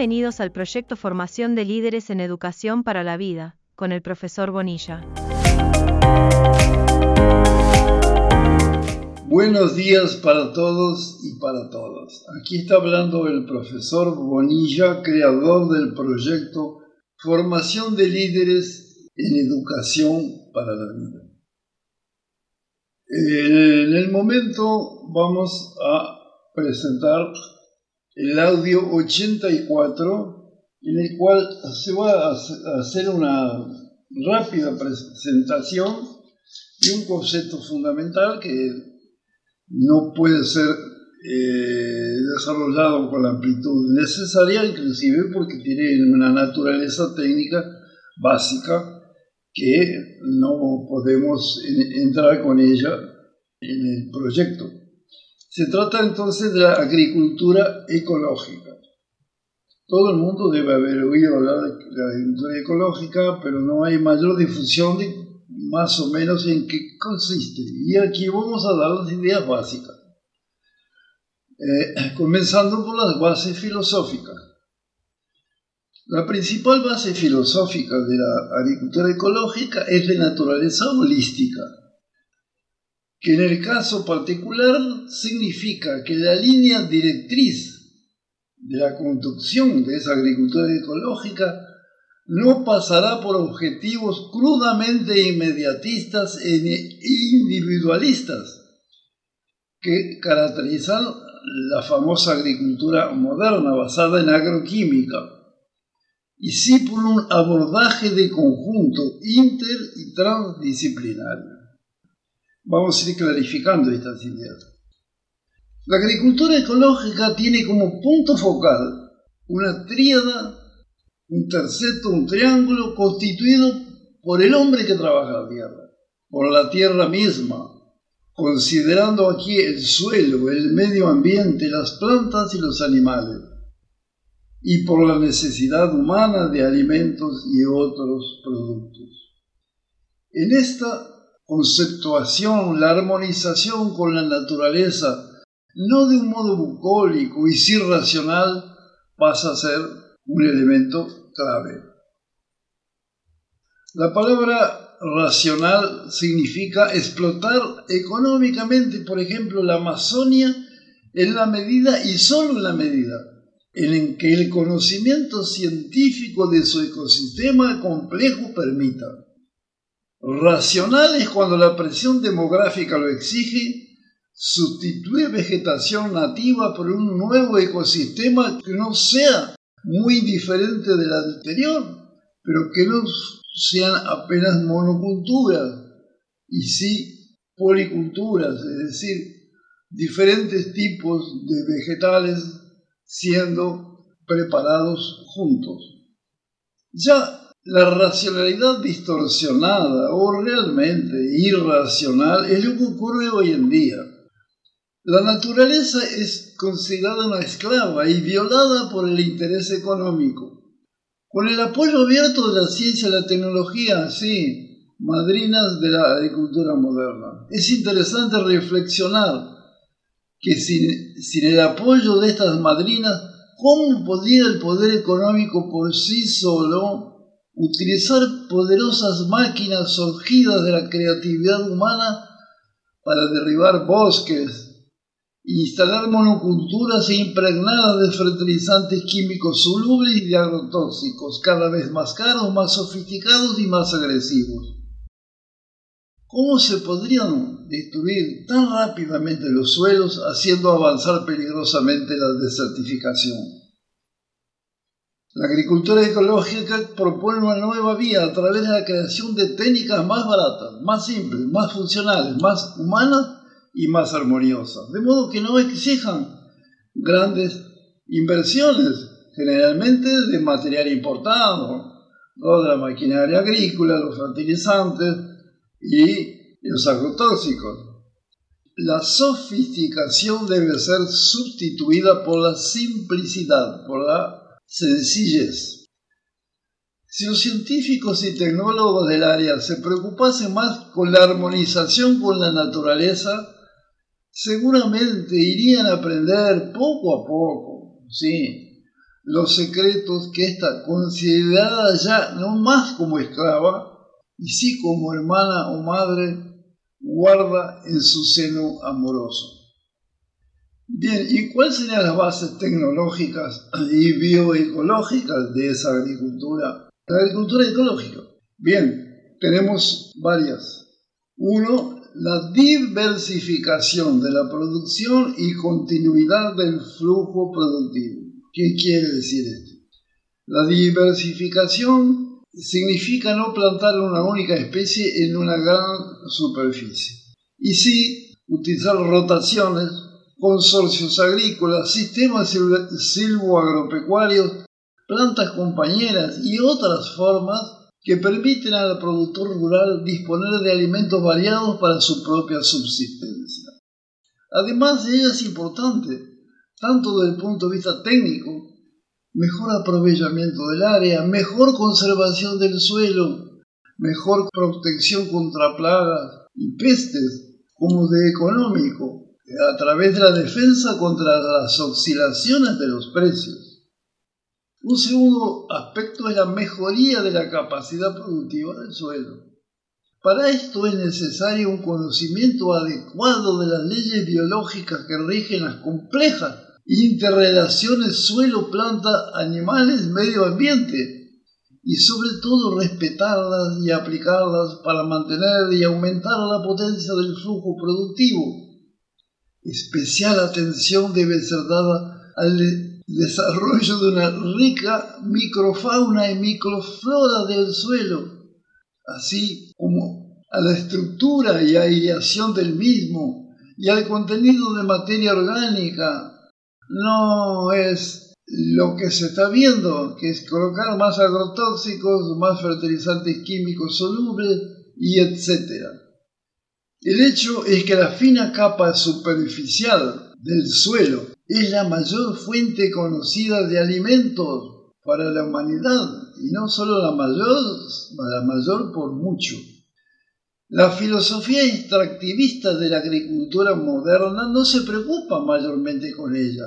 Bienvenidos al proyecto Formación de Líderes en Educación para la Vida, con el profesor Bonilla. Buenos días para todos y para todas. Aquí está hablando el profesor Bonilla, creador del proyecto Formación de Líderes en Educación para la Vida. En el momento vamos a presentar el audio 84, en el cual se va a hacer una rápida presentación de un concepto fundamental que no puede ser eh, desarrollado con la amplitud necesaria, inclusive porque tiene una naturaleza técnica básica que no podemos entrar con ella en el proyecto. Se trata entonces de la agricultura ecológica. Todo el mundo debe haber oído hablar de la agricultura ecológica, pero no hay mayor difusión de más o menos en qué consiste. Y aquí vamos a dar las ideas básicas. Eh, comenzando por las bases filosóficas. La principal base filosófica de la agricultura ecológica es de naturaleza holística que en el caso particular significa que la línea directriz de la conducción de esa agricultura ecológica no pasará por objetivos crudamente inmediatistas e individualistas que caracterizan la famosa agricultura moderna basada en agroquímica, y sí por un abordaje de conjunto inter y transdisciplinario. Vamos a ir clarificando estas ideas. La agricultura ecológica tiene como punto focal una tríada, un terceto, un triángulo constituido por el hombre que trabaja la tierra, por la tierra misma, considerando aquí el suelo, el medio ambiente, las plantas y los animales, y por la necesidad humana de alimentos y otros productos. En esta conceptuación, la armonización con la naturaleza, no de un modo bucólico y sí racional, pasa a ser un elemento clave. La palabra racional significa explotar económicamente, por ejemplo, la Amazonia en la medida y solo en la medida en que el conocimiento científico de su ecosistema complejo permita. Racional es cuando la presión demográfica lo exige, sustituir vegetación nativa por un nuevo ecosistema que no sea muy diferente del anterior, pero que no sean apenas monoculturas y sí policulturas, es decir, diferentes tipos de vegetales siendo preparados juntos. Ya la racionalidad distorsionada o realmente irracional es lo que ocurre hoy en día. La naturaleza es considerada una esclava y violada por el interés económico. Con el apoyo abierto de la ciencia y la tecnología, sí, madrinas de la agricultura moderna. Es interesante reflexionar que sin, sin el apoyo de estas madrinas, ¿cómo podría el poder económico por sí solo utilizar poderosas máquinas surgidas de la creatividad humana para derribar bosques, instalar monoculturas impregnadas de fertilizantes químicos solubles y agrotóxicos, cada vez más caros, más sofisticados y más agresivos. ¿Cómo se podrían destruir tan rápidamente los suelos haciendo avanzar peligrosamente la desertificación? La agricultura ecológica propone una nueva vía a través de la creación de técnicas más baratas, más simples, más funcionales, más humanas y más armoniosas, de modo que no exijan grandes inversiones, generalmente de material importado, de la maquinaria agrícola, los fertilizantes y los agrotóxicos. La sofisticación debe ser sustituida por la simplicidad, por la sencillez. Si los científicos y tecnólogos del área se preocupasen más con la armonización con la naturaleza, seguramente irían a aprender poco a poco, sí, los secretos que ésta, considerada ya no más como esclava, y sí como hermana o madre, guarda en su seno amoroso. Bien, ¿y cuáles serían las bases tecnológicas y bioecológicas de esa agricultura? La agricultura ecológica. Bien, tenemos varias. Uno, la diversificación de la producción y continuidad del flujo productivo. ¿Qué quiere decir esto? La diversificación significa no plantar una única especie en una gran superficie. Y sí, utilizar rotaciones, consorcios agrícolas, sistemas silvoagropecuarios, plantas compañeras y otras formas que permiten al productor rural disponer de alimentos variados para su propia subsistencia. Además, ella es importante, tanto desde el punto de vista técnico, mejor aprovechamiento del área, mejor conservación del suelo, mejor protección contra plagas y pestes, como de económico, a través de la defensa contra las oscilaciones de los precios. Un segundo aspecto es la mejoría de la capacidad productiva del suelo. Para esto es necesario un conocimiento adecuado de las leyes biológicas que rigen las complejas interrelaciones suelo-planta, animales, medio ambiente y sobre todo respetarlas y aplicarlas para mantener y aumentar la potencia del flujo productivo. Especial atención debe ser dada al desarrollo de una rica microfauna y microflora del suelo, así como a la estructura y aireación del mismo y al contenido de materia orgánica. No es lo que se está viendo, que es colocar más agrotóxicos, más fertilizantes químicos solubles y etc. El hecho es que la fina capa superficial del suelo es la mayor fuente conocida de alimentos para la humanidad y no solo la mayor, la mayor por mucho. La filosofía extractivista de la agricultura moderna no se preocupa mayormente con ella.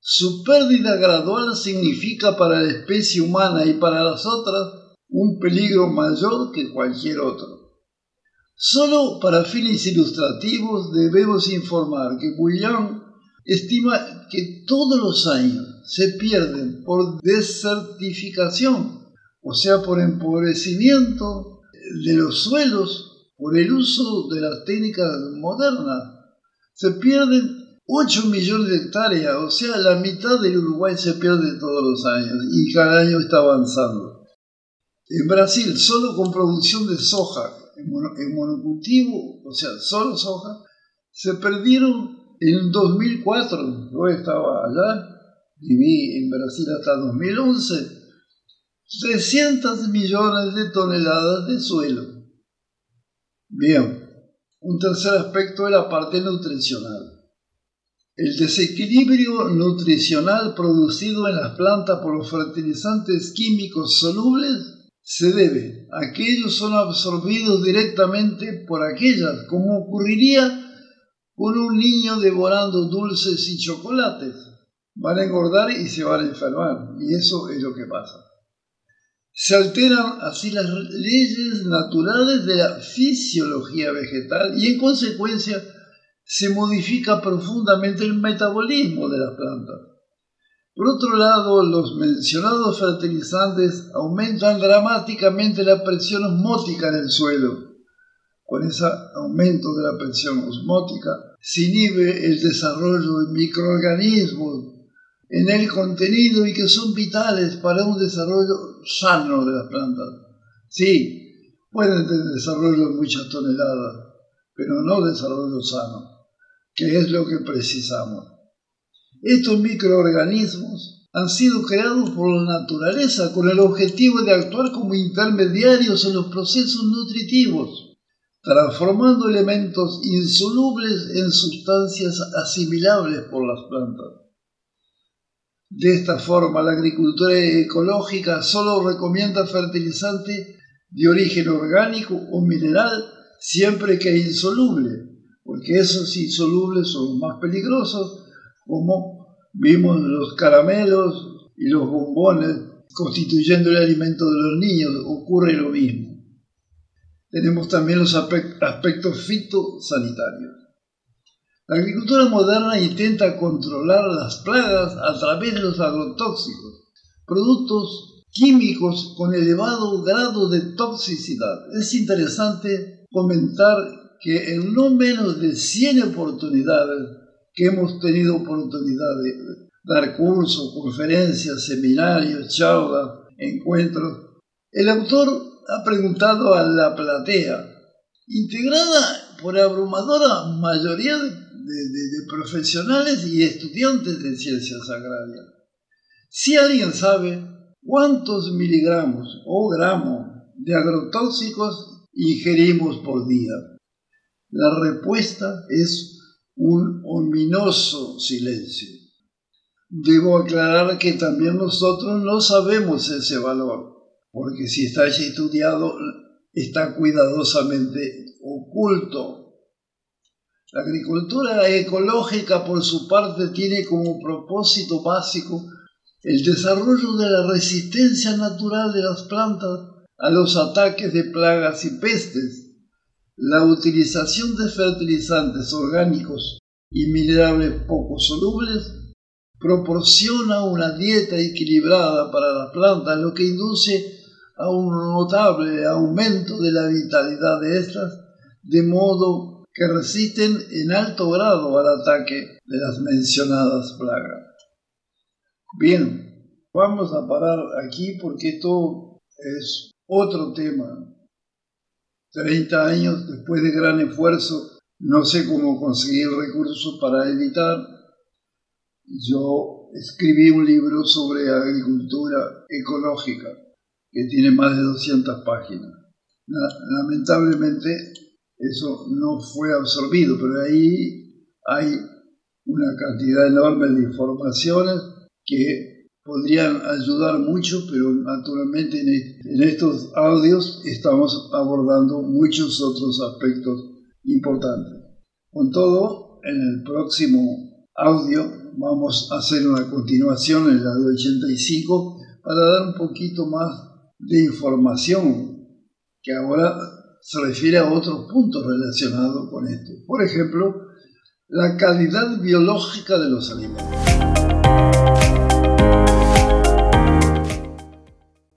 Su pérdida gradual significa para la especie humana y para las otras un peligro mayor que cualquier otro. Solo para fines ilustrativos debemos informar que Bouillon estima que todos los años se pierden por desertificación, o sea, por empobrecimiento de los suelos, por el uso de las técnicas modernas. Se pierden 8 millones de hectáreas, o sea, la mitad del Uruguay se pierde todos los años y cada año está avanzando. En Brasil, solo con producción de soja en monocultivo, o sea, solo soja, se perdieron en 2004, yo estaba allá, viví en Brasil hasta 2011, 300 millones de toneladas de suelo. Bien, un tercer aspecto es la parte nutricional. El desequilibrio nutricional producido en las plantas por los fertilizantes químicos solubles se debe a que ellos son absorbidos directamente por aquellas, como ocurriría con un niño devorando dulces y chocolates. Van a engordar y se van a enfermar. Y eso es lo que pasa. Se alteran así las leyes naturales de la fisiología vegetal y en consecuencia se modifica profundamente el metabolismo de las plantas. Por otro lado, los mencionados fertilizantes aumentan dramáticamente la presión osmótica en el suelo con ese aumento de la presión osmótica, se inhibe el desarrollo de microorganismos en el contenido y que son vitales para un desarrollo sano de las plantas. Sí, pueden tener desarrollo de muchas toneladas, pero no desarrollo sano, que es lo que precisamos. Estos microorganismos han sido creados por la naturaleza con el objetivo de actuar como intermediarios en los procesos nutritivos transformando elementos insolubles en sustancias asimilables por las plantas. De esta forma, la agricultura ecológica solo recomienda fertilizante de origen orgánico o mineral siempre que insoluble, porque esos insolubles son más peligrosos, como vimos los caramelos y los bombones constituyendo el alimento de los niños, ocurre lo mismo. Tenemos también los aspectos fitosanitarios. La agricultura moderna intenta controlar las plagas a través de los agrotóxicos, productos químicos con elevado grado de toxicidad. Es interesante comentar que en no menos de 100 oportunidades que hemos tenido oportunidad de dar cursos, conferencias, seminarios, charlas, encuentros, el autor ha preguntado a la platea, integrada por abrumadora mayoría de, de profesionales y estudiantes de ciencias agrarias, si alguien sabe cuántos miligramos o gramos de agrotóxicos ingerimos por día. La respuesta es un ominoso silencio. Debo aclarar que también nosotros no sabemos ese valor, porque si está estudiado, está cuidadosamente oculto. La agricultura ecológica, por su parte, tiene como propósito básico el desarrollo de la resistencia natural de las plantas a los ataques de plagas y pestes, la utilización de fertilizantes orgánicos y minerales poco solubles proporciona una dieta equilibrada para las plantas, lo que induce a un notable aumento de la vitalidad de estas, de modo que resisten en alto grado al ataque de las mencionadas plagas. Bien, vamos a parar aquí porque esto es otro tema. 30 años después de gran esfuerzo, no sé cómo conseguir recursos para editar yo escribí un libro sobre agricultura ecológica que tiene más de 200 páginas. Lamentablemente eso no fue absorbido, pero ahí hay una cantidad enorme de informaciones que podrían ayudar mucho, pero naturalmente en estos audios estamos abordando muchos otros aspectos importantes. Con todo, en el próximo audio vamos a hacer una continuación en la de 85 para dar un poquito más de información que ahora se refiere a otros puntos relacionados con esto. Por ejemplo, la calidad biológica de los alimentos.